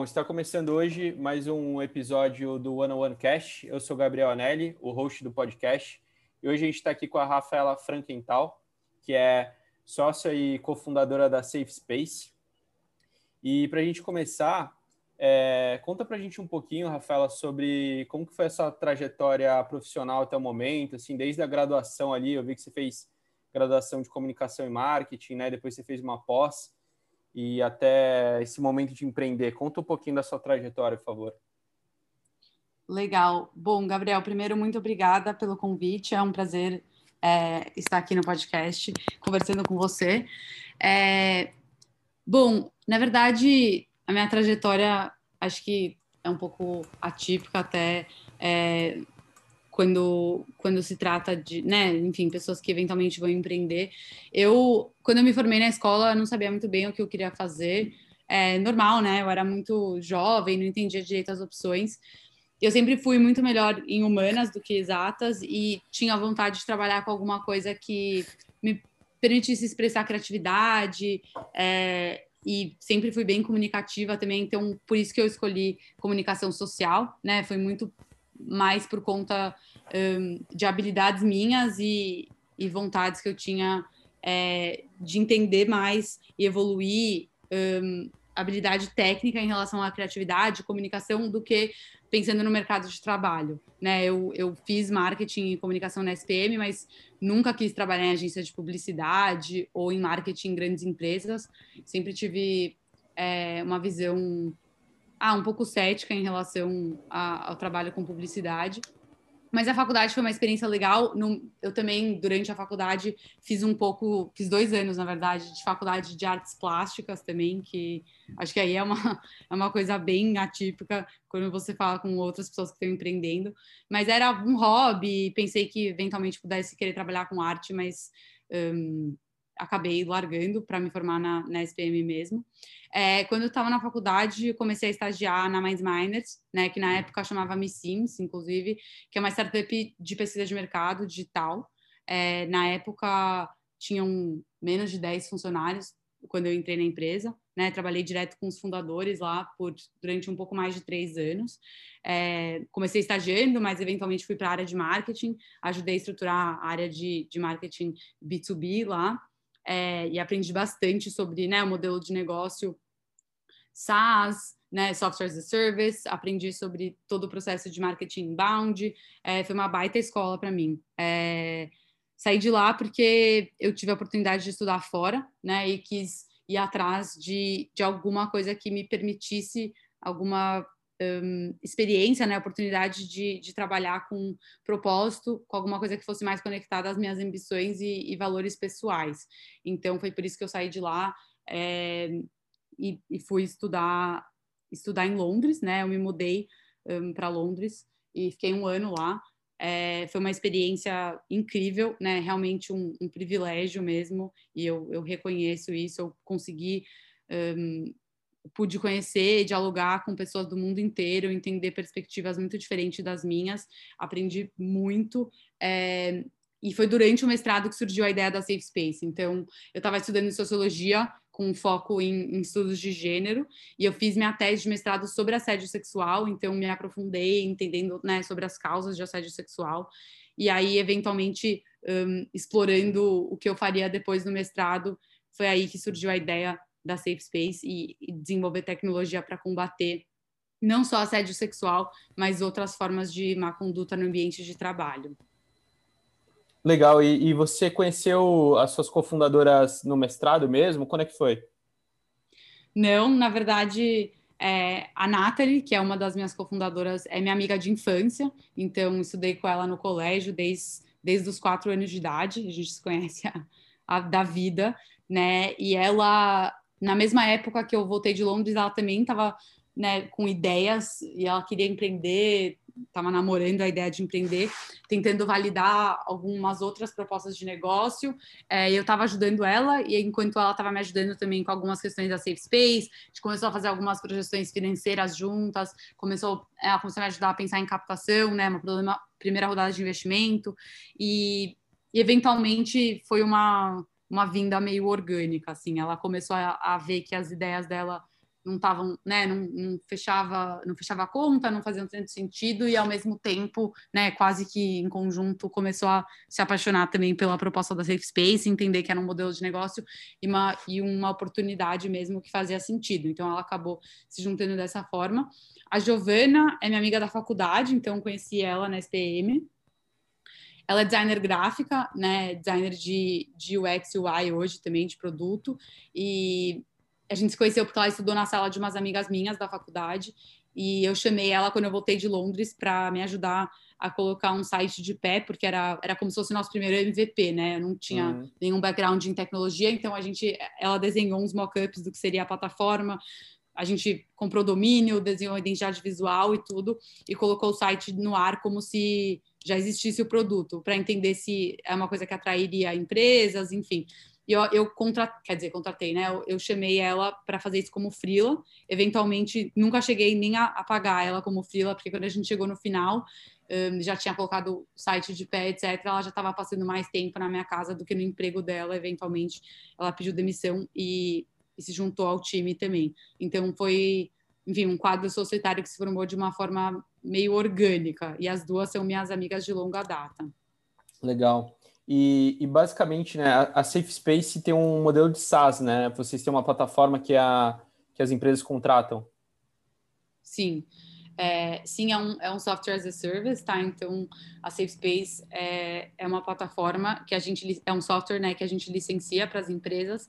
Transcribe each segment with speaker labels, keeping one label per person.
Speaker 1: Bom, está começando hoje mais um episódio do One on One Cast. Eu sou Gabriel Anelli, o host do podcast, e hoje a gente está aqui com a Rafaela Frankenthal, que é sócia e cofundadora da Safe Space. E para a gente começar, é, conta para a gente um pouquinho, Rafaela, sobre como que foi essa trajetória profissional até o momento, assim, desde a graduação ali, eu vi que você fez graduação de comunicação e marketing, né? Depois você fez uma pós e até esse momento de empreender. Conta um pouquinho da sua trajetória, por favor.
Speaker 2: Legal. Bom, Gabriel, primeiro, muito obrigada pelo convite. É um prazer é, estar aqui no podcast conversando com você. É, bom, na verdade, a minha trajetória acho que é um pouco atípica até. É, quando, quando se trata de, né, enfim, pessoas que eventualmente vão empreender. Eu, quando eu me formei na escola, não sabia muito bem o que eu queria fazer. É normal, né? Eu era muito jovem, não entendia direito as opções. Eu sempre fui muito melhor em humanas do que exatas e tinha vontade de trabalhar com alguma coisa que me permitisse expressar criatividade, é, e sempre fui bem comunicativa também, então por isso que eu escolhi comunicação social, né? Foi muito mais por conta um, de habilidades minhas e, e, vontades que eu tinha é, de entender mais e evoluir um, habilidade técnica em relação à criatividade, comunicação, do que pensando no mercado de trabalho. Né? Eu, eu fiz marketing e comunicação na SPM, mas nunca quis trabalhar em agência de publicidade ou em marketing em grandes empresas. Sempre tive é, uma visão ah, um pouco cética em relação a, ao trabalho com publicidade. Mas a faculdade foi uma experiência legal. eu também, durante a faculdade, fiz um pouco, fiz dois anos, na verdade, de faculdade de artes plásticas também, que acho que aí é uma, é uma coisa bem atípica quando você fala com outras pessoas que estão empreendendo. Mas era um hobby, pensei que eventualmente pudesse querer trabalhar com arte, mas um, acabei largando para me formar na, na SPM mesmo. É, quando eu estava na faculdade, comecei a estagiar na Mind Miners, né, que na época chamava Me Sims, inclusive, que é uma startup de pesquisa de mercado digital. É, na época, tinham menos de 10 funcionários quando eu entrei na empresa. Né, trabalhei direto com os fundadores lá por durante um pouco mais de três anos. É, comecei estagiando, mas eventualmente fui para a área de marketing, ajudei a estruturar a área de, de marketing B2B lá é, e aprendi bastante sobre né, o modelo de negócio SaaS, né, Software as a Service, aprendi sobre todo o processo de marketing inbound, é, foi uma baita escola para mim. É, saí de lá porque eu tive a oportunidade de estudar fora, né, e quis ir atrás de, de alguma coisa que me permitisse alguma um, experiência, né, oportunidade de, de, trabalhar com propósito, com alguma coisa que fosse mais conectada às minhas ambições e, e valores pessoais. Então foi por isso que eu saí de lá é, e, e, fui estudar estudar em Londres, né? Eu me mudei um, para Londres e fiquei um ano lá. É, foi uma experiência incrível, né? Realmente um, um privilégio mesmo, e eu, eu, reconheço isso. Eu consegui um, pude conhecer, dialogar com pessoas do mundo inteiro, entender perspectivas muito diferentes das minhas, aprendi muito. É, e foi durante o mestrado que surgiu a ideia da Safe Space. Então, eu estava estudando sociologia com foco em, em, estudos de gênero e eu fiz minha tese de mestrado sobre assédio sexual, então me aprofundei entendendo né, sobre as causas de assédio sexual e aí eventualmente um, explorando o que eu faria depois do mestrado foi aí que surgiu a ideia da Safe Space e, e desenvolver tecnologia para combater não só assédio sexual, mas outras formas de má conduta no ambiente de trabalho.
Speaker 1: Legal. E, e você conheceu as suas cofundadoras no mestrado mesmo? Quando é que foi?
Speaker 2: Não, na verdade, é, a Nathalie, que é uma das minhas cofundadoras, é minha amiga de infância, então estudei com ela no colégio desde, desde os quatro anos de idade, a gente se conhece a, a, da vida, né? E ela na mesma época que eu voltei de Londres, ela também estava né, com ideias e ela queria empreender, estava namorando a ideia de empreender, tentando validar algumas outras propostas de negócio. É, eu estava ajudando ela e enquanto ela estava me ajudando também com algumas questões da Safe Space, a gente começou a fazer algumas projeções financeiras juntas, começou, ela começou a me ajudar a pensar em captação, né, uma problema, primeira rodada de investimento e, e eventualmente foi uma uma vinda meio orgânica, assim. Ela começou a, a ver que as ideias dela não estavam, né, não, não, fechava, não fechava a conta, não fazia tanto sentido e ao mesmo tempo, né, quase que em conjunto começou a se apaixonar também pela proposta da Safe Space, entender que era um modelo de negócio e uma, e uma oportunidade mesmo que fazia sentido. Então ela acabou se juntando dessa forma. A Giovana é minha amiga da faculdade, então conheci ela na SPM. Ela é designer gráfica, né, designer de, de UX e UI hoje também, de produto, e a gente se conheceu porque ela estudou na sala de umas amigas minhas da faculdade e eu chamei ela quando eu voltei de Londres para me ajudar a colocar um site de pé, porque era, era como se fosse o nosso primeiro MVP, né? Eu não tinha uhum. nenhum background em tecnologia, então a gente, ela desenhou uns mockups do que seria a plataforma, a gente comprou domínio, desenhou identidade visual e tudo, e colocou o site no ar como se já existisse o produto, para entender se é uma coisa que atrairia empresas, enfim. E eu, eu contra, quer dizer, contratei, né? Eu, eu chamei ela para fazer isso como frila. Eventualmente, nunca cheguei nem a, a, pagar ela como frila, porque quando a gente chegou no final, um, já tinha colocado o site de pé, etc. Ela já estava passando mais tempo na minha casa do que no emprego dela. Eventualmente, ela pediu demissão e, e se juntou ao time também. Então, foi, enfim, um quadro societário que se formou de uma forma meio orgânica. E as duas são minhas amigas de longa data.
Speaker 1: Legal. E, e, basicamente, né, a, Safe Space tem um modelo de SaaS, né? Vocês têm uma plataforma que, a, que as empresas contratam.
Speaker 2: Sim. É, sim, é um, é um software as a service, tá? Então, a Safe Space é, é uma plataforma que a gente é um software, né, que a gente licencia para as empresas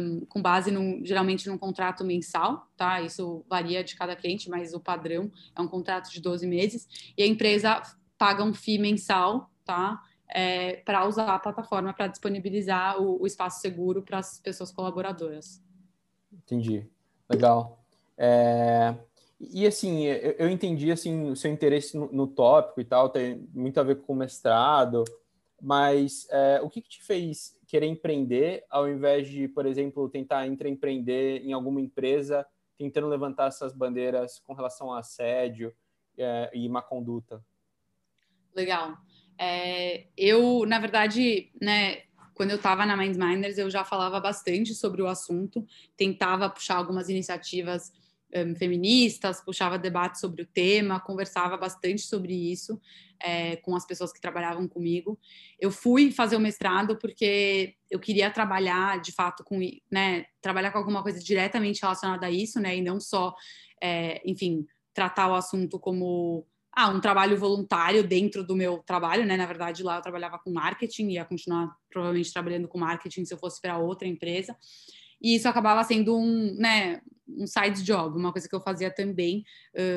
Speaker 2: um, com base num, geralmente num contrato mensal, tá? Isso varia de cada cliente, mas o padrão é um contrato de 12 meses e a empresa paga um FII mensal, tá? é, para usar a plataforma para disponibilizar o, o, espaço seguro para as pessoas colaboradoras.
Speaker 1: Entendi, legal. É, e assim, eu, entendi assim o seu interesse no, no, tópico e tal, tem muito a ver com o mestrado, mas é, o que, que, te fez querer empreender ao invés de, por exemplo, tentar empreender em alguma empresa, tentando levantar essas bandeiras com relação a assédio é, e má conduta?
Speaker 2: Legal. É, eu, na verdade, né, quando eu estava na Mindminders, eu já falava bastante sobre o assunto, tentava puxar algumas iniciativas um, feministas, puxava debates sobre o tema, conversava bastante sobre isso é, com as pessoas que trabalhavam comigo. Eu fui fazer o mestrado porque eu queria trabalhar, de fato, com, né, trabalhar com alguma coisa diretamente relacionada a isso, né, e não só, é, enfim, tratar o assunto como ah, um trabalho voluntário dentro do meu trabalho, né? Na verdade, lá eu trabalhava com marketing, ia continuar provavelmente trabalhando com marketing se eu fosse para outra empresa. E isso acabava sendo um, né, um side job, uma coisa que eu fazia também,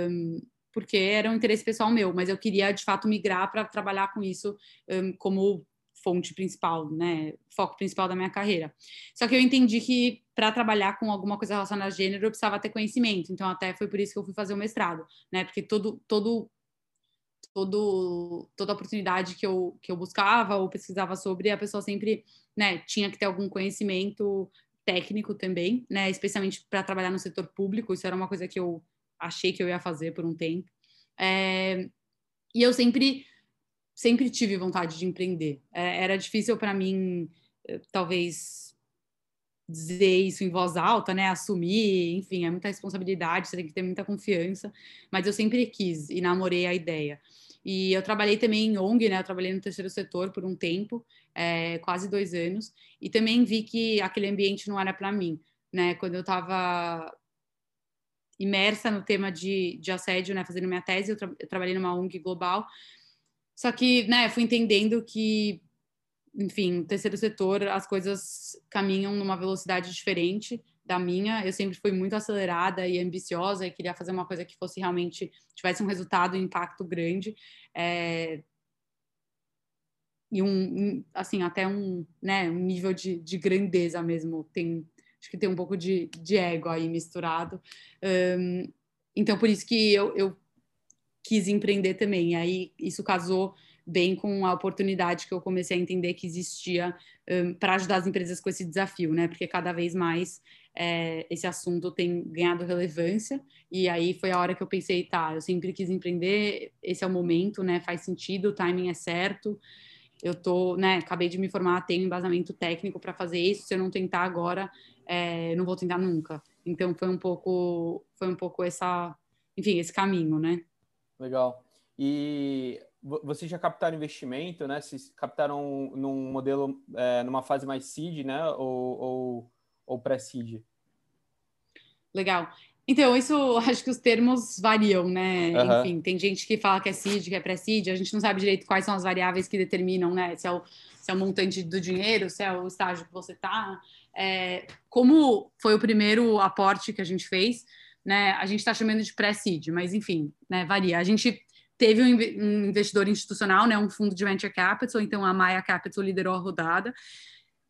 Speaker 2: um, porque era um interesse pessoal meu, mas eu queria de fato migrar para trabalhar com isso um, como fonte principal, né, foco principal da minha carreira. Só que eu entendi que para trabalhar com alguma coisa relacionada a gênero eu precisava ter conhecimento, então até foi por isso que eu fui fazer o mestrado, né, porque todo todo todo, toda oportunidade que eu, que eu buscava ou pesquisava sobre, a pessoa sempre né, tinha que ter algum conhecimento técnico também, né, especialmente para trabalhar no setor público, isso era uma coisa que eu achei que eu ia fazer por um tempo. É, e eu sempre, sempre tive vontade de empreender. É, era difícil para mim, eh, talvez, dizer isso em voz alta, né? Assumir, enfim, é muita responsabilidade, você tem que ter muita confiança, mas eu sempre quis e namorei a ideia. E eu trabalhei também em ONG, né? Eu trabalhei no terceiro setor por um tempo, é, quase dois anos, e também vi que aquele ambiente não era para mim, né? Quando eu estava imersa no tema de, de assédio, né? Fazendo minha tese, eu, tra eu trabalhei numa ONG global, só que, né? Fui entendendo que enfim, no terceiro setor as coisas caminham numa velocidade diferente da minha. Eu sempre fui muito acelerada e ambiciosa e queria fazer uma coisa que fosse realmente tivesse um resultado, um impacto grande. É... E um, assim, até um, né, um nível de, de grandeza mesmo. Tem, acho que tem um pouco de, de ego aí misturado. Um, então, por isso que eu, eu quis empreender também. Aí isso casou bem com a oportunidade que eu comecei a entender que existia um, para ajudar as empresas com esse desafio, né? Porque cada vez mais é, esse assunto tem ganhado relevância e aí foi a hora que eu pensei, tá, eu sempre quis empreender, esse é o momento, né? Faz sentido, o timing é certo. Eu tô, né? Acabei de me formar, tenho embasamento técnico para fazer isso. Se eu não tentar agora, é, não vou tentar nunca. Então foi um pouco, foi um pouco essa, enfim, esse caminho, né?
Speaker 1: Legal. E vocês já captaram investimento, né? Vocês captaram num modelo, é, numa fase mais seed, né? Ou, ou, ou pré-seed?
Speaker 2: Legal. Então, isso acho que os termos variam, né? Uhum. Enfim, tem gente que fala que é seed, que é pré-seed, a gente não sabe direito quais são as variáveis que determinam, né? Se é o, se é o montante do dinheiro, se é o estágio que você está. É, como foi o primeiro aporte que a gente fez, né? A gente está chamando de pré-seed, mas enfim, né? Varia. A gente teve um investidor institucional, né, um fundo de venture capital, então a Maya Capital liderou a rodada.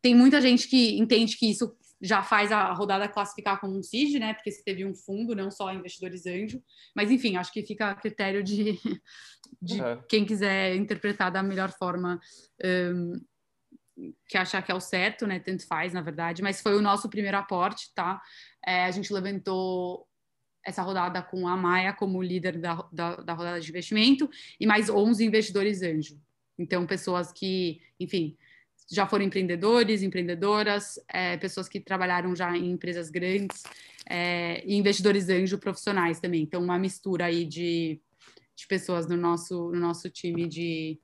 Speaker 2: Tem muita gente que entende que isso já faz a rodada classificar como um seed, né, porque você teve um fundo, não só investidores anjo, mas enfim, acho que fica a critério de, de uhum. quem quiser interpretar da melhor forma um, que achar que é o certo, né, tanto faz, na verdade, mas foi o nosso primeiro aporte, tá? É, a gente levantou essa rodada com a Maia como líder da, da, da, rodada de investimento e mais 11 investidores anjo. Então, pessoas que, enfim, já foram empreendedores, empreendedoras, é, pessoas que trabalharam já em empresas grandes é, e investidores anjo profissionais também. Então, uma mistura aí de, de pessoas no nosso, no nosso time de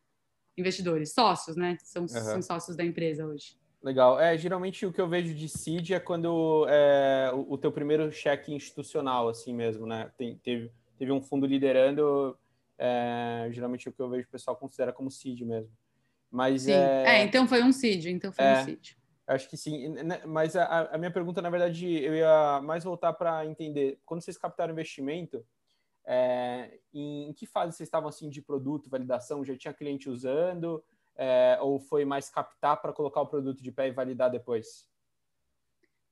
Speaker 2: investidores, sócios, né? São, uhum. são sócios da empresa hoje.
Speaker 1: Legal. É, geralmente o que eu vejo de seed é quando é o, o teu primeiro cheque institucional, assim mesmo, né? Tem, teve, teve um fundo liderando, é, geralmente o que eu vejo o pessoal considera como seed mesmo. Mas
Speaker 2: sim. É, é então foi um seed, então foi é, um seed.
Speaker 1: Acho que sim. Mas a, a minha pergunta, na verdade, eu ia mais voltar para entender. Quando vocês captaram investimento, é, em, em, que fase vocês estavam assim de produto, validação? Já tinha cliente usando? é, ou foi mais captar para colocar o produto de pé e validar depois?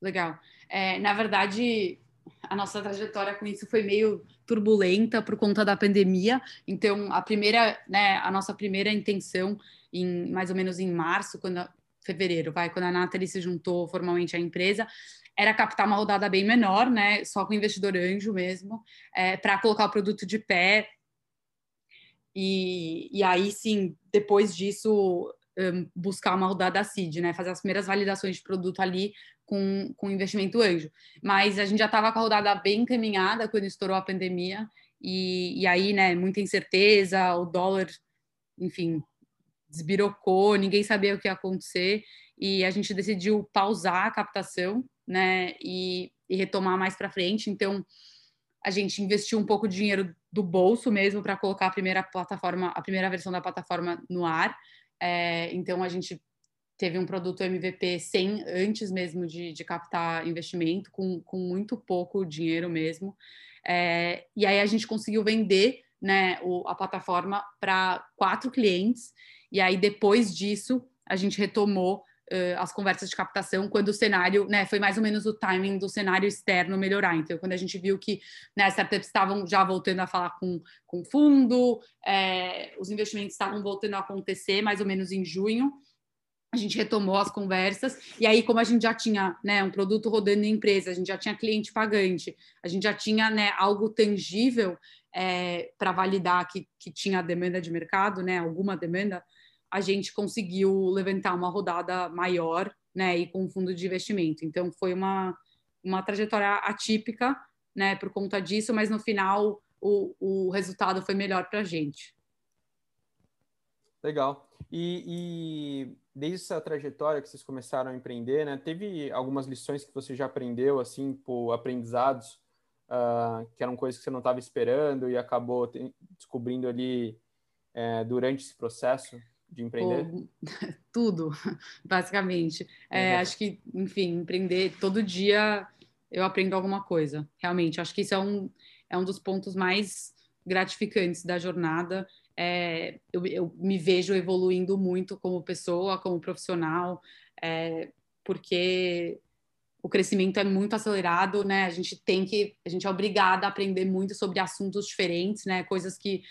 Speaker 2: Legal. É, na verdade, a nossa trajetória com isso foi meio turbulenta por conta da pandemia. Então, a primeira, né, a nossa primeira intenção, em mais ou menos em março, quando fevereiro, vai, quando a Nathalie se juntou formalmente à empresa, era captar uma rodada bem menor, né, só com investidor anjo mesmo, é, para colocar o produto de pé e, e aí sim, depois disso, um, buscar uma rodada CID, né? Fazer as primeiras validações de produto ali com, com investimento anjo. Mas a gente já estava com a rodada bem encaminhada quando estourou a pandemia, e, e aí, né, muita incerteza, o dólar, enfim, desbirocou, ninguém sabia o que ia acontecer, e a gente decidiu pausar a captação, né, e, e retomar mais para frente. Então, a gente investiu um pouco de dinheiro do bolso mesmo para colocar a primeira plataforma, a primeira versão da plataforma no ar. É, então a gente teve um produto MVP sem antes mesmo de, de captar investimento, com, com muito pouco dinheiro mesmo. É, e aí a gente conseguiu vender né, o, a plataforma para quatro clientes, e aí depois disso a gente retomou uh, as conversas de captação quando o cenário, né, foi mais ou menos o timing do cenário externo melhorar. Então, quando a gente viu que né, as startups estavam já voltando a falar com, com fundo, é, os investimentos estavam voltando a acontecer mais ou menos em junho, a gente retomou as conversas, e aí, como a gente já tinha né, um produto rodando em empresa, a gente já tinha cliente pagante, a gente já tinha né, algo tangível é, para validar que, que tinha demanda de mercado, né, alguma demanda, a gente conseguiu levantar uma rodada maior, né, e com um fundo de investimento. Então foi uma, uma trajetória atípica, né, por conta disso, mas no final o, o resultado foi melhor para a gente.
Speaker 1: Legal. E, e, desde essa trajetória que vocês começaram a empreender, né, teve algumas lições que você já aprendeu, assim, por aprendizados, uh, que eram coisas que você não estava esperando e acabou descobrindo ali é, durante esse processo? de empreender?
Speaker 2: tudo, basicamente. É, uhum. Acho que, enfim, empreender todo dia eu aprendo alguma coisa, realmente. Acho que isso é um, é um dos pontos mais gratificantes da jornada. É, eu, eu, me vejo evoluindo muito como pessoa, como profissional, é, porque o crescimento é muito acelerado, né? A gente tem que, a gente é obrigada a aprender muito sobre assuntos diferentes, né? Coisas que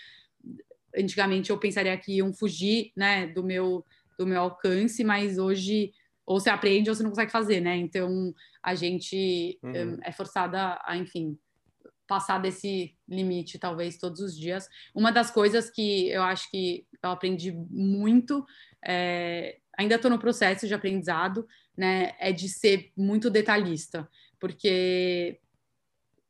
Speaker 2: antigamente eu pensaria que iam fugir, né, do meu do meu alcance, mas hoje ou você aprende ou você não consegue fazer, né? Então a gente uhum. Hum, é forçada a, enfim, passar desse limite talvez todos os dias. Uma das coisas que eu acho que eu aprendi muito, é, ainda estou no processo de aprendizado, né? É de ser muito detalhista, porque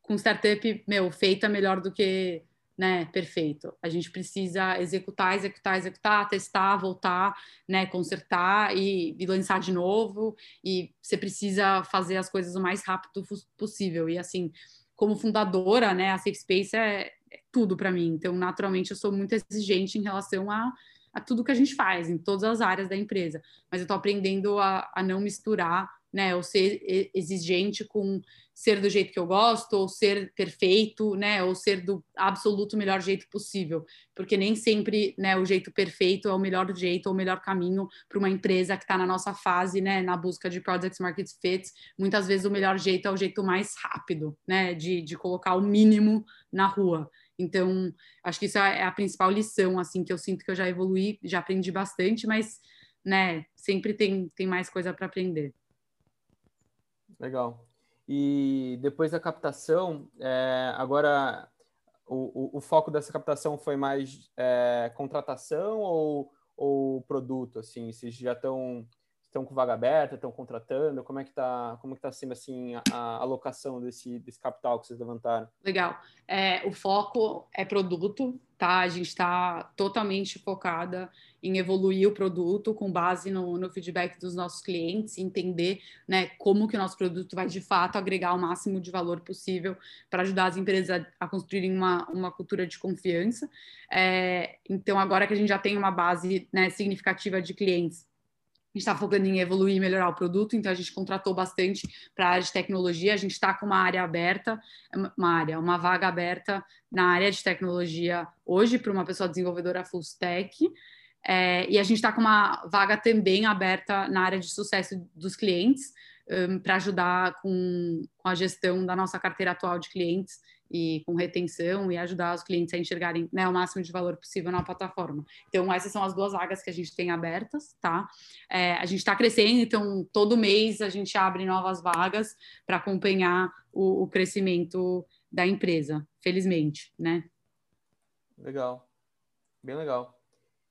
Speaker 2: com startup, meu, feita melhor do que né, perfeito. A gente precisa executar, executar, executar, testar, voltar, né, consertar e, e, lançar de novo. E você precisa fazer as coisas o mais rápido possível. E assim, como fundadora, né, a Safe Space é, é tudo para mim. Então, naturalmente, eu sou muito exigente em relação a, a tudo que a gente faz, em todas as áreas da empresa. Mas eu estou aprendendo a, a não misturar né? Ou ser exigente com ser do jeito que eu gosto, ou ser perfeito, né? Ou ser do absoluto melhor jeito possível, porque nem sempre, né? O jeito perfeito é o melhor jeito ou o melhor caminho para uma empresa que está na nossa fase, né? Na busca de products market fits, muitas vezes o melhor jeito é o jeito mais rápido, né? De, de colocar o mínimo na rua. Então, acho que isso é a principal lição, assim, que eu sinto que eu já evolui, já aprendi bastante, mas, né? Sempre tem, tem mais coisa para aprender.
Speaker 1: Legal. E depois da captação, é, agora o, o, o, foco dessa captação foi mais é, contratação ou, ou produto? Assim, vocês já estão estão com vaga aberta, estão contratando? Como é que está como é que tá sendo assim a, a, alocação desse, desse capital que vocês levantaram?
Speaker 2: Legal. É, o foco é produto, tá? A gente está totalmente focada em evoluir o produto com base no, no feedback dos nossos clientes, entender né, como que o nosso produto vai de fato agregar o máximo de valor possível para ajudar as empresas a, a, construírem uma, uma cultura de confiança. É, então, agora que a gente já tem uma base né, significativa de clientes a gente está focando em evoluir e melhorar o produto, então a gente contratou bastante para a área de tecnologia. A gente está com uma área aberta, uma área, uma vaga aberta na área de tecnologia hoje para uma pessoa desenvolvedora full stack. É, e a gente está com uma vaga também aberta na área de sucesso dos clientes, um, para ajudar com, com a gestão da nossa carteira atual de clientes e com retenção e ajudar os clientes a enxergarem né, o máximo de valor possível na plataforma. Então, essas são as duas vagas que a gente tem abertas, tá? É, a gente está crescendo, então todo mês a gente abre novas vagas para acompanhar o, o, crescimento da empresa, felizmente, né?
Speaker 1: Legal, bem legal.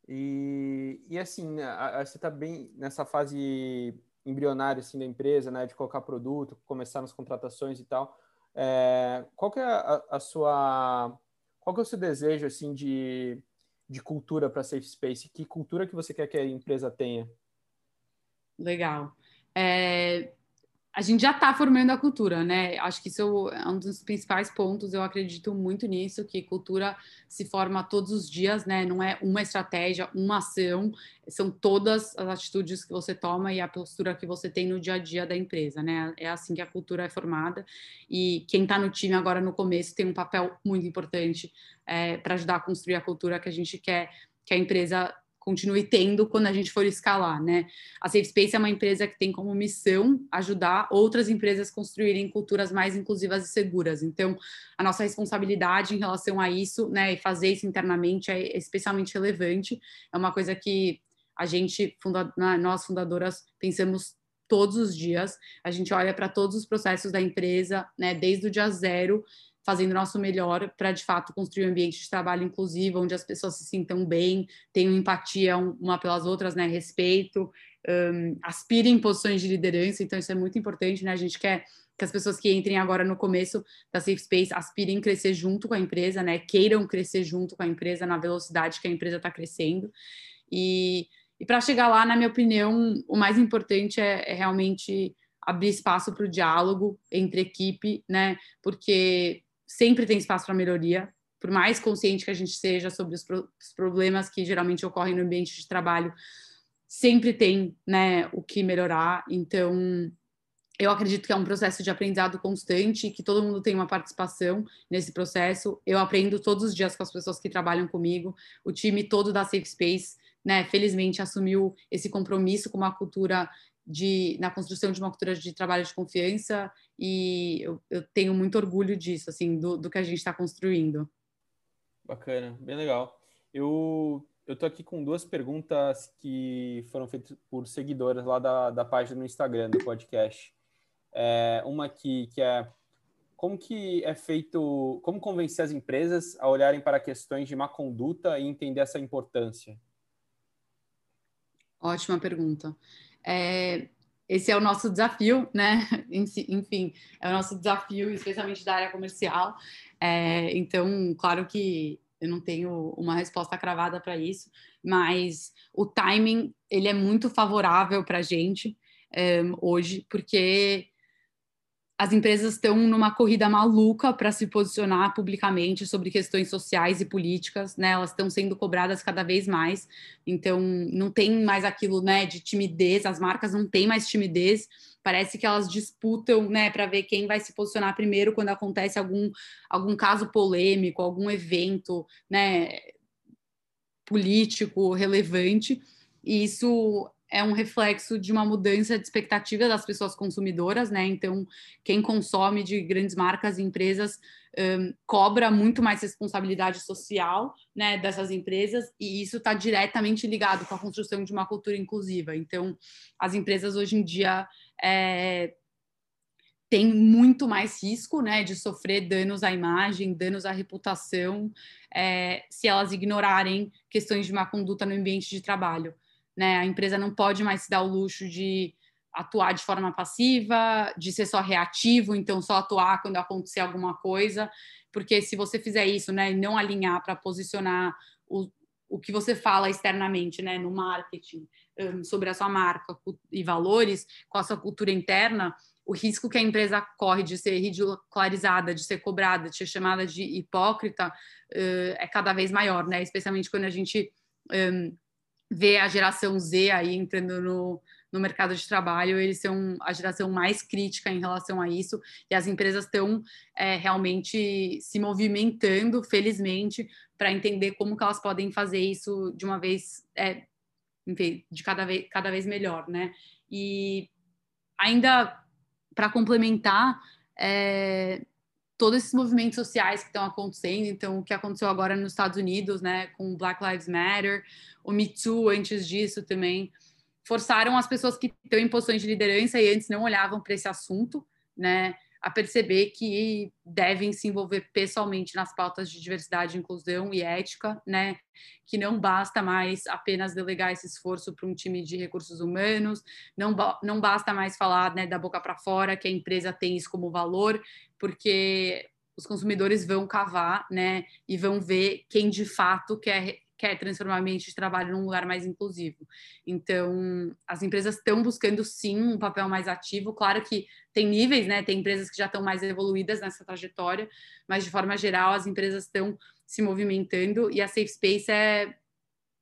Speaker 1: E, e assim, a, a, você está bem nessa fase embrionária assim, da empresa, né, de colocar produto, começar nas contratações e tal. É, qual que é a, a, sua, qual que é o seu desejo assim de, de cultura para Safe Space? Que cultura que você quer que a empresa tenha?
Speaker 2: Legal. É, a gente já está formando a cultura, né? Acho que isso é um dos principais pontos. Eu acredito muito nisso, que cultura se forma todos os dias, né? Não é uma estratégia, uma ação, são todas as atitudes que você toma e a postura que você tem no dia a dia da empresa, né? É assim que a cultura é formada. E quem está no time agora no começo tem um papel muito importante é, para ajudar a construir a cultura que a gente quer que a empresa continue tendo quando a gente for escalar, né? A Safe Space é uma empresa que tem como missão ajudar outras empresas a construírem culturas mais inclusivas e seguras. Então, a nossa responsabilidade em relação a isso, né, e fazer isso internamente é especialmente relevante. É uma coisa que a gente, funda nós fundadoras, pensamos todos os dias. A gente olha para todos os processos da empresa, né, desde o dia zero, fazendo nosso melhor para, de fato, construir um ambiente de trabalho inclusivo, onde as pessoas se sintam bem, tenham empatia uma pelas outras, né, respeito, um, aspirem posições de liderança, então isso é muito importante, né, a gente quer que as pessoas que entrem agora no começo da Safe Space aspirem crescer junto com a empresa, né, queiram crescer junto com a empresa na velocidade que a empresa está crescendo, e, e para chegar lá, na minha opinião, o mais importante é, é realmente abrir espaço para o diálogo entre equipe, né? Porque sempre tem espaço para melhoria, por mais consciente que a gente seja sobre os, pro, os, problemas que geralmente ocorrem no ambiente de trabalho, sempre tem né, o que melhorar. Então, eu acredito que é um processo de aprendizado constante, que todo mundo tem uma participação nesse processo. Eu aprendo todos os dias com as pessoas que trabalham comigo, o time todo da Safe Space, né, felizmente assumiu esse compromisso com uma cultura de, na construção de uma cultura de trabalho de confiança e eu, eu tenho muito orgulho disso, assim, do, do que a gente está construindo.
Speaker 1: Bacana, bem legal. Eu eu tô aqui com duas perguntas que foram feitas por seguidoras lá da, da página no Instagram do podcast. É, uma aqui que é como que é feito, como convencer as empresas a olharem para questões de má conduta e entender essa importância?
Speaker 2: Ótima pergunta. É, esse é o nosso desafio, né? Enfim, é o nosso desafio, especialmente da área comercial. É, então, claro que eu não tenho uma resposta cravada para isso, mas o timing ele é muito favorável para a gente é, hoje, porque as empresas estão numa corrida maluca para se posicionar publicamente sobre questões sociais e políticas, né? Elas estão sendo cobradas cada vez mais. Então, não tem mais aquilo, né, de timidez, as marcas não têm mais timidez. Parece que elas disputam, né, para ver quem vai se posicionar primeiro quando acontece algum algum caso polêmico, algum evento, né, político relevante. E isso é um reflexo de uma mudança de expectativa das pessoas consumidoras, né? Então, quem consome de grandes marcas e empresas um, cobra muito mais responsabilidade social, né, dessas empresas, e isso está diretamente ligado com a construção de uma cultura inclusiva. Então, as empresas hoje em dia é, têm muito mais risco, né, de sofrer danos à imagem, danos à reputação, é, se elas ignorarem questões de má conduta no ambiente de trabalho. Né? A empresa não pode mais se dar o luxo de atuar de forma passiva, de ser só reativo, então só atuar quando acontecer alguma coisa, porque se você fizer isso, né, e não alinhar para posicionar o, o que você fala externamente, né, no marketing, um, sobre a sua marca e valores, com a sua cultura interna, o risco que a empresa corre de ser ridicularizada, de ser cobrada, de ser chamada de hipócrita, uh, é cada vez maior, né, especialmente quando a gente um, ver a geração Z aí entrando no, no mercado de trabalho, eles são a geração mais crítica em relação a isso, e as empresas estão é, realmente se movimentando, felizmente, para entender como que elas podem fazer isso de uma vez, é, enfim, de cada vez, cada vez melhor, né? E ainda para complementar, é, todos esses movimentos sociais que estão acontecendo, então o que aconteceu agora nos Estados Unidos, né, com Black Lives Matter, o Me Too antes disso também, forçaram as pessoas que estão em posições de liderança e antes não olhavam para esse assunto, né, a perceber que devem se envolver pessoalmente nas pautas de diversidade, inclusão e ética, né? Que não basta mais apenas delegar esse esforço para um time de recursos humanos, não, não basta mais falar né, da boca para fora que a empresa tem isso como valor, porque os consumidores vão cavar, né? E vão ver quem de fato quer quer transformar o ambiente de trabalho num lugar mais inclusivo. Então, as empresas estão buscando sim um papel mais ativo. Claro que tem níveis, né? Tem empresas que já estão mais evoluídas nessa trajetória, mas de forma geral as empresas estão se movimentando e a Safe Space é,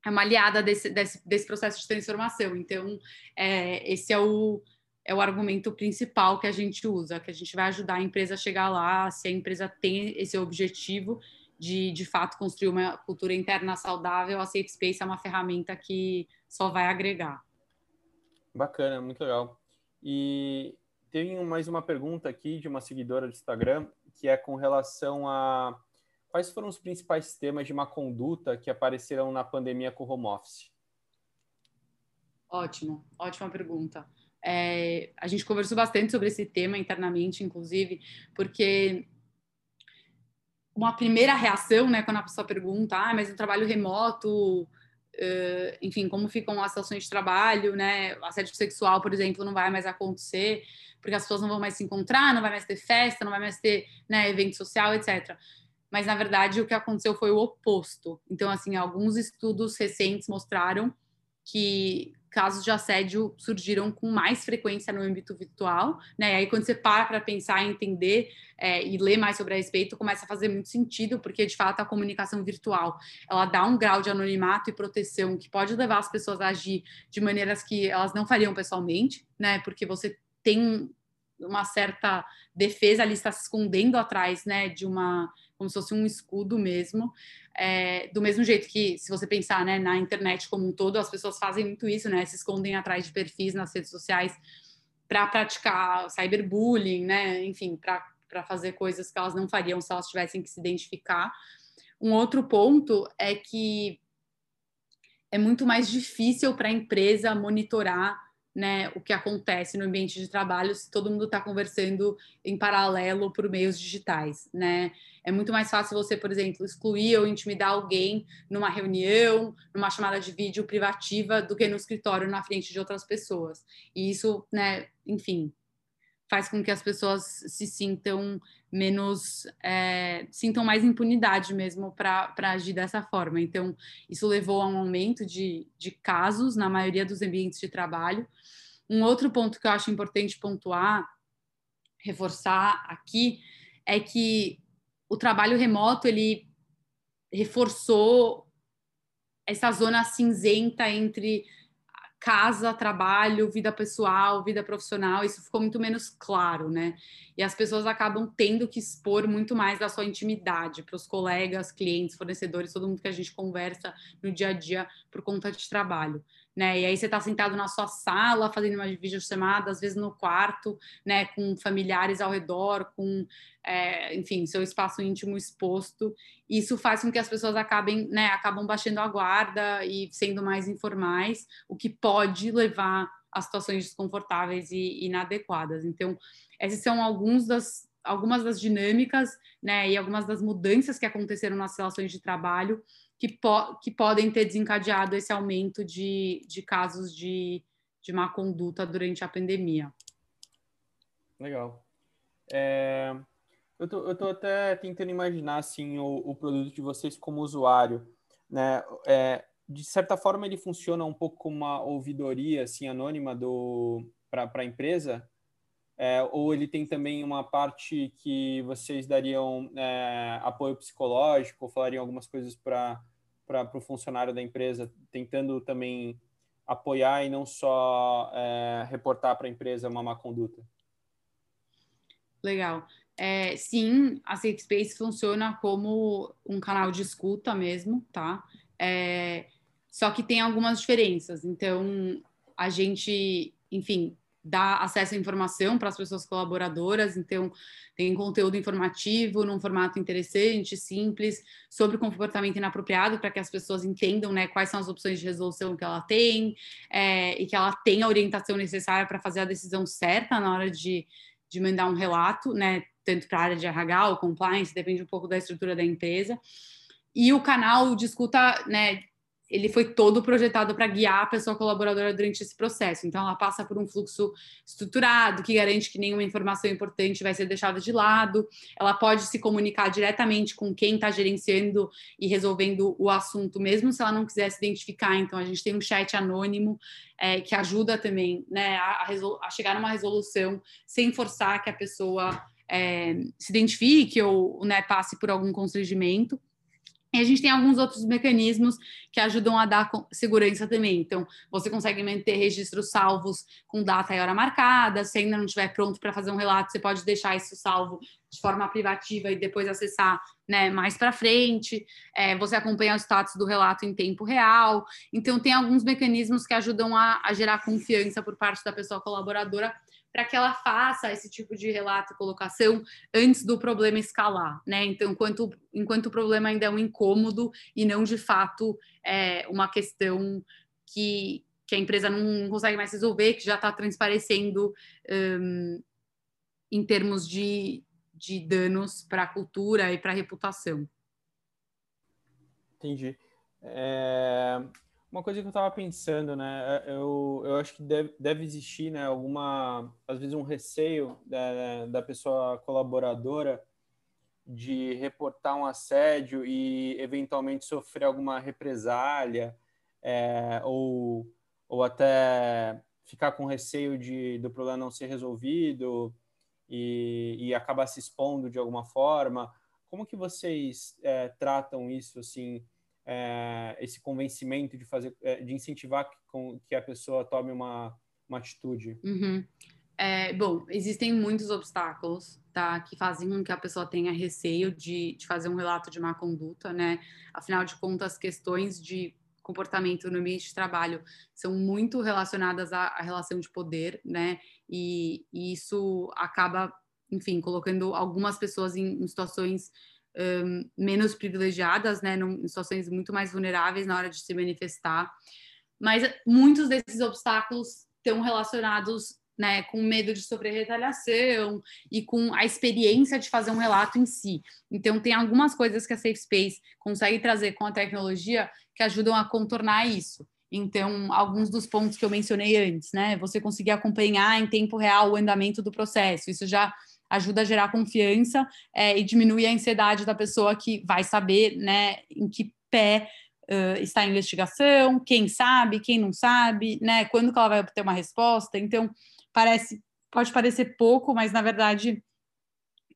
Speaker 2: é uma aliada desse, desse, desse processo de transformação. Então, é, esse é o é o argumento principal que a gente usa, que a gente vai ajudar a empresa a chegar lá, se a empresa tem esse objetivo de, de fato, construir uma cultura interna saudável, a Safe Space é uma ferramenta que só vai agregar.
Speaker 1: Bacana, muito legal. E tem mais uma pergunta aqui de uma seguidora do Instagram, que é com relação a quais foram os principais temas de má conduta que apareceram na pandemia com o home office?
Speaker 2: Ótimo, ótima pergunta. É, a gente conversou bastante sobre esse tema internamente, inclusive, porque uma primeira reação, né, quando a pessoa pergunta, ah, mas no trabalho remoto, uh, enfim, como ficam as situações de trabalho, né, assédio sexual, por exemplo, não vai mais acontecer, porque as pessoas não vão mais se encontrar, não vai mais ter festa, não vai mais ter, né, evento social, etc. Mas, na verdade, o que aconteceu foi o oposto. Então, assim, alguns estudos recentes mostraram que casos de assédio surgiram com mais frequência no âmbito virtual, né? E aí quando você para para pensar, entender é, e ler mais sobre a respeito, começa a fazer muito sentido, porque de fato a comunicação virtual ela dá um grau de anonimato e proteção que pode levar as pessoas a agir de maneiras que elas não fariam pessoalmente, né? Porque você tem uma certa defesa ali está se escondendo atrás, né, de uma como se fosse um escudo mesmo. É, do mesmo jeito que, se você pensar né, na internet como um todo, as pessoas fazem muito isso, né? Se escondem atrás de perfis nas redes sociais para praticar cyberbullying, né? Enfim, para fazer coisas que elas não fariam se elas tivessem que se identificar. Um outro ponto é que é muito mais difícil para a empresa monitorar né, o que acontece no ambiente de trabalho se todo mundo está conversando em paralelo por meios digitais, né? É muito mais fácil você, por exemplo, excluir ou intimidar alguém numa reunião, numa chamada de vídeo privativa, do que no escritório na frente de outras pessoas. E isso, né, enfim, faz com que as pessoas se sintam menos, é, sintam mais impunidade mesmo para agir dessa forma. Então, isso levou a um aumento de, de casos na maioria dos ambientes de trabalho. Um outro ponto que eu acho importante pontuar, reforçar aqui, é que o trabalho remoto ele reforçou essa zona cinzenta entre casa, trabalho, vida pessoal, vida profissional, isso ficou muito menos claro, né? E as pessoas acabam tendo que expor muito mais da sua intimidade para os colegas, clientes, fornecedores, todo mundo que a gente conversa no dia a dia por conta de trabalho né? E aí você está sentado na sua sala fazendo uma videochamada, às vezes no quarto, né? Com familiares ao redor, com, é, enfim, seu espaço íntimo exposto. Isso faz com que as pessoas acabem, né? Acabam baixando a guarda e sendo mais informais, o que pode levar a situações desconfortáveis e inadequadas. Então, essas são alguns das algumas das dinâmicas, né? E algumas das mudanças que aconteceram nas relações de trabalho que, po que podem ter desencadeado esse aumento de, de casos de, de má conduta durante a pandemia.
Speaker 1: Legal. É, eu, tô, eu tô até tentando imaginar assim, o, o produto de vocês como usuário. Né? É, de certa forma, ele funciona um pouco como uma ouvidoria assim, anônima para a empresa? É, ou ele tem também uma parte que vocês dariam é, apoio psicológico, ou falariam algumas coisas para o funcionário da empresa, tentando também apoiar e não só é, reportar para a empresa uma má conduta?
Speaker 2: Legal. É, sim, a Safe Space funciona como um canal de escuta mesmo, tá? É, só que tem algumas diferenças. Então, a gente, enfim, dar acesso à informação para as pessoas colaboradoras, então tem conteúdo informativo num formato interessante, simples, sobre comportamento inapropriado, para que as pessoas entendam né, quais são as opções de resolução que ela tem é, e que ela tenha a orientação necessária para fazer a decisão certa na hora de, de mandar um relato, né, tanto para a área de RH ou compliance, depende um pouco da estrutura da empresa. E o canal de escuta, né, ele foi todo projetado para guiar a pessoa colaboradora durante esse processo. Então, ela passa por um fluxo estruturado que garante que nenhuma informação importante vai ser deixada de lado. Ela pode se comunicar diretamente com quem está gerenciando e resolvendo o assunto, mesmo se ela não quiser se identificar. Então, a gente tem um chat anônimo é, que ajuda também né, a, a, chegar numa resolução sem forçar que a pessoa é, se identifique ou né, passe por algum constrangimento. E a gente tem alguns outros mecanismos que ajudam a dar segurança também. Então, você consegue manter registros salvos com data e hora marcada. Se ainda não estiver pronto para fazer um relato, você pode deixar isso salvo de forma privativa e depois acessar né, mais para frente. É, você acompanha o status do relato em tempo real. Então, tem alguns mecanismos que ajudam a, a gerar confiança por parte da pessoa colaboradora para que ela faça esse tipo de relato e colocação antes do problema escalar, né? Então, enquanto, enquanto o problema ainda é um incômodo e não de fato é uma questão que, que a empresa não consegue mais resolver, que já está transparecendo um, em termos de, de danos para a cultura e para a reputação.
Speaker 1: Entendi. É, uma coisa que eu estava pensando, né? É, eu, eu acho que deve, deve existir, né? Alguma, às vezes, um receio da, da pessoa colaboradora de reportar um assédio e eventualmente sofrer alguma represália é, ou, ou até ficar com receio de, do problema não ser resolvido e, e acabar se expondo de alguma forma. Como que vocês é, tratam isso, assim, é, esse convencimento de fazer, é, de incentivar que, com, que a pessoa tome uma, uma atitude?
Speaker 2: Uhum. É, bom, existem muitos obstáculos, tá, que fazem com que a pessoa tenha receio de, de fazer um relato de má conduta, né? Afinal de contas, questões de comportamento no ambiente de trabalho são muito relacionadas à, à relação de poder, né? E, e, isso acaba, enfim, colocando algumas pessoas em, em situações um, menos privilegiadas, né, em situações muito mais vulneráveis na hora de se manifestar. Mas muitos desses obstáculos estão relacionados né, com medo de sofrer retaliação e com a experiência de fazer um relato em si. Então, tem algumas coisas que a Safe Space consegue trazer com a tecnologia que ajudam a contornar isso. Então, alguns dos pontos que eu mencionei antes, né? Você conseguir acompanhar em tempo real o andamento do processo, isso já ajuda a gerar confiança é, e diminuir a ansiedade da pessoa que vai saber, né, em que pé uh, está a investigação, quem sabe, quem não sabe, né, quando que ela vai obter uma resposta. Então, parece, pode parecer pouco, mas na verdade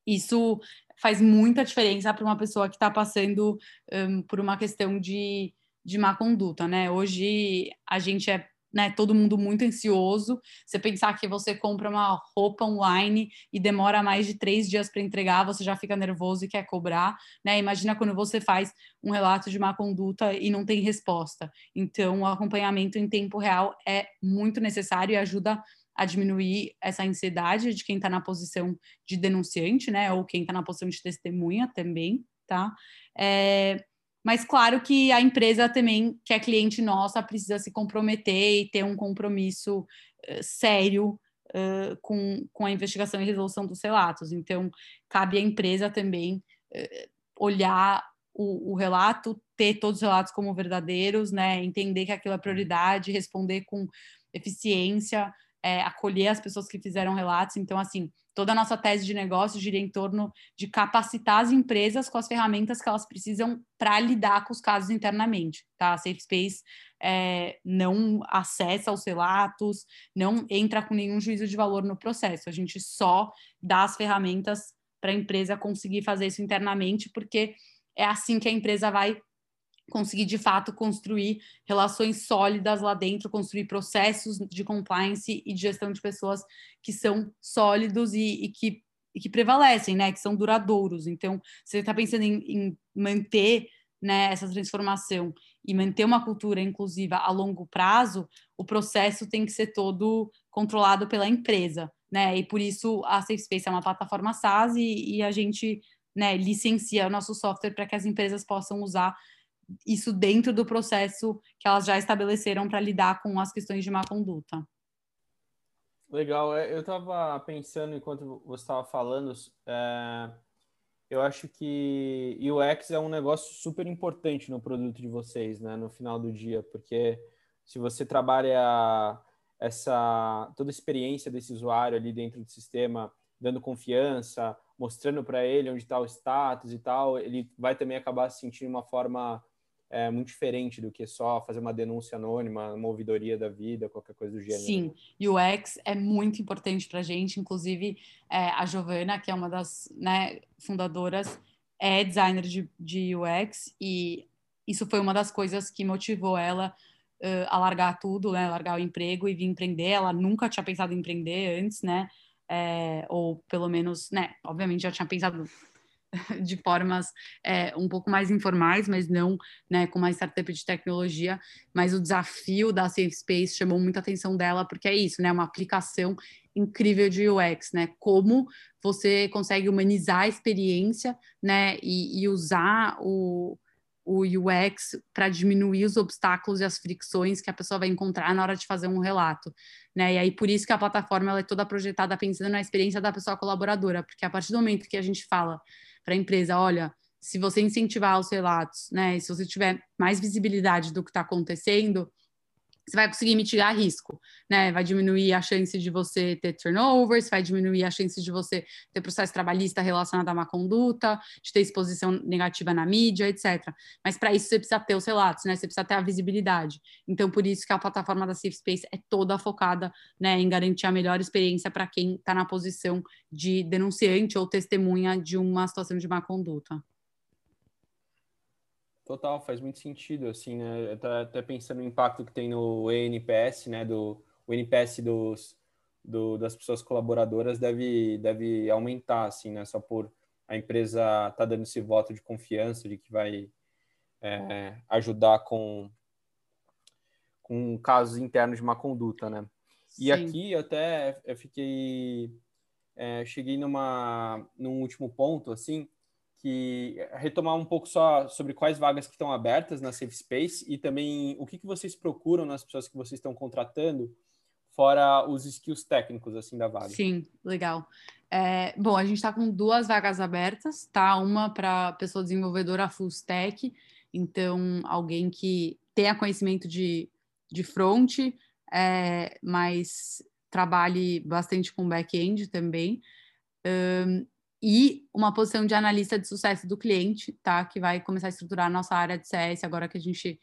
Speaker 2: isso faz muita diferença para uma pessoa que está passando um, por uma questão de, de má conduta, né? Hoje a gente é né, todo mundo muito ansioso. Você pensar que você compra uma roupa online e demora mais de três dias para entregar, você já fica nervoso e quer cobrar, né? Imagina quando você faz um relato de má conduta e não tem resposta. Então, o acompanhamento em tempo real é muito necessário e ajuda a diminuir essa ansiedade de quem está na posição de denunciante, né? Ou quem está na posição de testemunha também, tá? É, mas claro que a empresa também, que é cliente nossa, precisa se comprometer e ter um compromisso uh, sério uh, com, com a investigação e resolução dos relatos. Então, cabe à empresa também uh, olhar o, o, relato, ter todos os relatos como verdadeiros, né? Entender que aquilo é prioridade, responder com eficiência, é, acolher as pessoas que fizeram relatos. Então, assim, toda a nossa tese de negócio gira em torno de capacitar as empresas com as ferramentas que elas precisam para lidar com os casos internamente, tá? A Safe Space é, não acessa os relatos, não entra com nenhum juízo de valor no processo. A gente só dá as ferramentas para a empresa conseguir fazer isso internamente, porque é assim que a empresa vai conseguir de fato construir relações sólidas lá dentro, construir processos de compliance e de gestão de pessoas que são sólidos e, e que, e que prevalecem, né? Que são duradouros. Então, você está pensando em, em manter né, essa transformação e manter uma cultura inclusiva a longo prazo, o processo tem que ser todo controlado pela empresa, né? E por isso a Safe Space é uma plataforma SaaS e, e a gente né, licencia o nosso software para que as empresas possam usar isso dentro do processo que elas já estabeleceram para lidar com as questões de má conduta.
Speaker 1: Legal, é, eu estava pensando enquanto você estava falando, é, eu acho que UX é um negócio super importante no produto de vocês, né, no final do dia, porque se você trabalha essa toda a experiência desse usuário ali dentro do sistema, dando confiança, mostrando para ele onde está o status e tal, ele vai também acabar se sentindo uma forma é muito diferente do que só fazer uma denúncia anônima, uma ouvidoria da vida, qualquer coisa do gênero.
Speaker 2: Sim, UX é muito importante para a gente, inclusive é, a Giovana, que é uma das né, fundadoras, é designer de, de UX e isso foi uma das coisas que motivou ela uh, a largar tudo, né, largar o emprego e vir empreender. Ela nunca tinha pensado em empreender antes, né, é, ou pelo menos, né, obviamente já tinha pensado de formas é, um pouco mais informais, mas não né, com uma startup de tecnologia. Mas o desafio da Safe Space chamou muita atenção dela, porque é isso, né? Uma aplicação incrível de UX, né? Como você consegue humanizar a experiência, né? E, e usar o, o UX para diminuir os obstáculos e as fricções que a pessoa vai encontrar na hora de fazer um relato, né? E aí por isso que a plataforma ela é toda projetada pensando na experiência da pessoa colaboradora, porque a partir do momento que a gente fala para a empresa, olha, se você incentivar os relatos, né, se você tiver mais visibilidade do que está acontecendo, você vai conseguir mitigar risco, né? Vai diminuir a chance de você ter turnovers, vai diminuir a chance de você ter processo trabalhista relacionado a má conduta, de ter exposição negativa na mídia, etc. Mas para isso você precisa ter os relatos, né? Você precisa ter a visibilidade. Então, por isso que a plataforma da Safe Space é toda focada né, em garantir a melhor experiência para quem está na posição de denunciante ou testemunha de uma situação de má conduta.
Speaker 1: Total, faz muito sentido, assim, né? Até, até pensando no impacto que tem no ENPS, né? Do, o NPS dos, do, das pessoas colaboradoras deve, deve aumentar, assim, né? Só por a empresa tá dando esse voto de confiança de que vai é, ajudar com, com casos internos de má conduta, né? E Sim. aqui eu até eu fiquei... É, cheguei numa, num último ponto, assim, que retomar um pouco só sobre quais vagas que estão abertas na Safe Space e também o que, que vocês procuram nas pessoas que vocês estão contratando, fora os skills técnicos assim da vaga.
Speaker 2: Sim, legal. É, bom, a gente está com duas vagas abertas, tá? Uma para pessoa desenvolvedora full stack, então alguém que tenha conhecimento de, de front, é, mas trabalhe bastante com back-end também. Um, e uma posição de analista de sucesso do cliente, tá? Que vai começar a estruturar a nossa área de CS agora que a gente,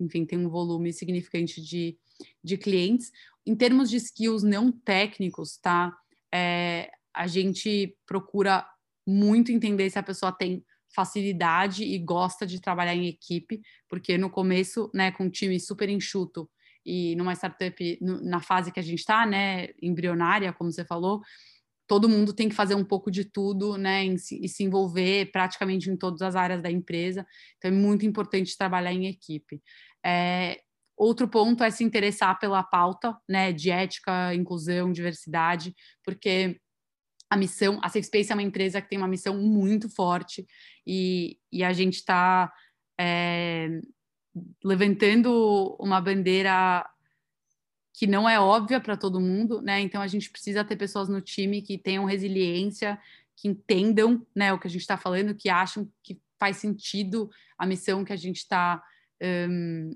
Speaker 2: enfim, tem um volume significante de, de clientes. Em termos de skills não técnicos, tá? É, a gente procura muito entender se a pessoa tem facilidade e gosta de trabalhar em equipe, porque no começo, né, com um time super enxuto e numa startup, na fase que a gente está, né, embrionária, como você falou, todo mundo tem que fazer um pouco de tudo, né, e se envolver praticamente em todas as áreas da empresa. Então é muito importante trabalhar em equipe. É, outro ponto é se interessar pela pauta, né, de ética, inclusão, diversidade, porque a missão, a Safe Space é uma empresa que tem uma missão muito forte e, e a gente está é, levantando uma bandeira que não é óbvia para todo mundo, né? Então a gente precisa ter pessoas no time que tenham resiliência, que entendam, né, o que a gente está falando, que acham que faz sentido a missão que a gente está um,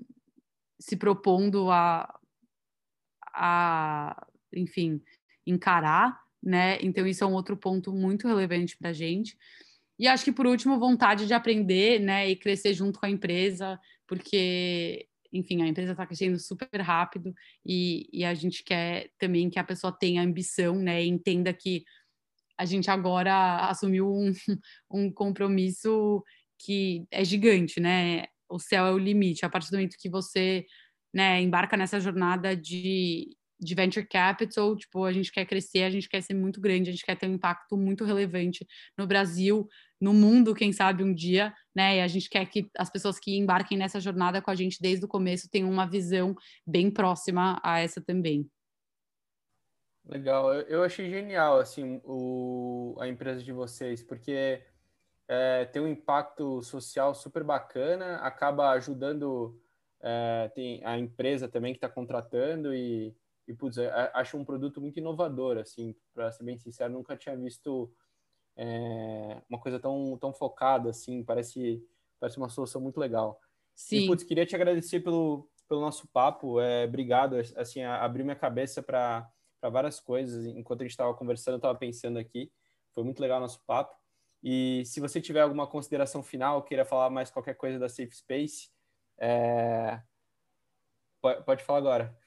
Speaker 2: se propondo a, a, enfim, encarar, né? Então isso é um outro ponto muito relevante para a gente. E acho que por último vontade de aprender, né, e crescer junto com a empresa, porque enfim, a empresa está crescendo super rápido e, e, a gente quer também que a pessoa tenha ambição, né, e entenda que a gente agora assumiu um, um compromisso que é gigante, né? O céu é o limite. A partir do momento que você né, embarca nessa jornada de, de venture capital, tipo, a gente quer crescer, a gente quer ser muito grande, a gente quer ter um impacto muito relevante no Brasil, no mundo, quem sabe um dia, né? E a gente quer que as pessoas que embarquem nessa jornada com a gente desde o começo tenham uma visão bem próxima a essa também.
Speaker 1: Legal, eu achei genial assim o, a empresa de vocês, porque é, tem um impacto social super bacana, acaba ajudando é, tem a empresa também que está contratando e e putz, acho um produto muito inovador, assim, para ser bem sincero, nunca tinha visto é, uma coisa tão, tão focada, assim, parece, parece uma solução muito legal.
Speaker 2: Sim.
Speaker 1: E, putz, queria te agradecer pelo, pelo nosso papo, é, obrigado, assim, abriu minha cabeça para várias coisas, enquanto a gente estava conversando, eu estava pensando aqui, foi muito legal o nosso papo, e se você tiver alguma consideração final, queira falar mais qualquer coisa da Safe Space, é... pode, pode falar agora.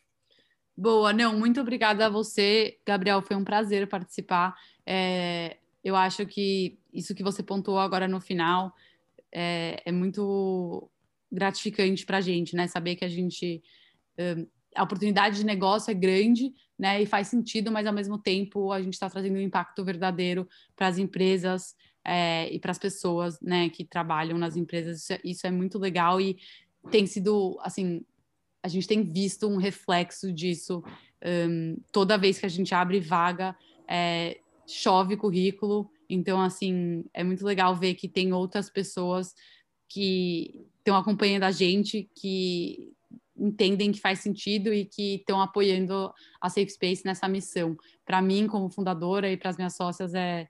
Speaker 2: Boa, não, muito obrigada a você, Gabriel. Foi um prazer participar. É, eu acho que isso que você pontuou agora no final é, é muito gratificante para a gente, né? Saber que a gente a oportunidade de negócio é grande, né? E faz sentido, mas ao mesmo tempo a gente está trazendo um impacto verdadeiro para as empresas é, e para as pessoas, né? Que trabalham nas empresas. Isso é, isso é muito legal e tem sido assim a gente tem visto um reflexo disso um, toda vez que a gente abre vaga, é, chove currículo. Então, assim, é muito legal ver que tem outras pessoas que estão acompanhando a gente, que entendem que faz sentido e que estão apoiando a Safe Space nessa missão. Para mim, como fundadora, e para as minhas sócias, é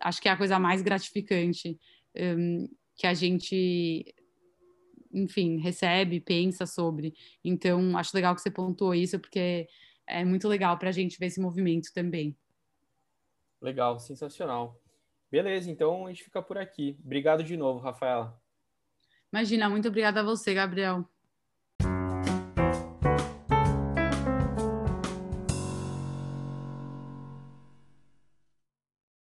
Speaker 2: acho que é a coisa mais gratificante um, que a gente enfim, recebe, pensa sobre. Então, acho legal que você pontuou isso, porque é muito legal para a gente ver esse movimento também.
Speaker 1: Legal, sensacional. Beleza, então a gente fica por aqui. Obrigado de novo, Rafaela.
Speaker 2: Imagina, muito obrigada a você, Gabriel.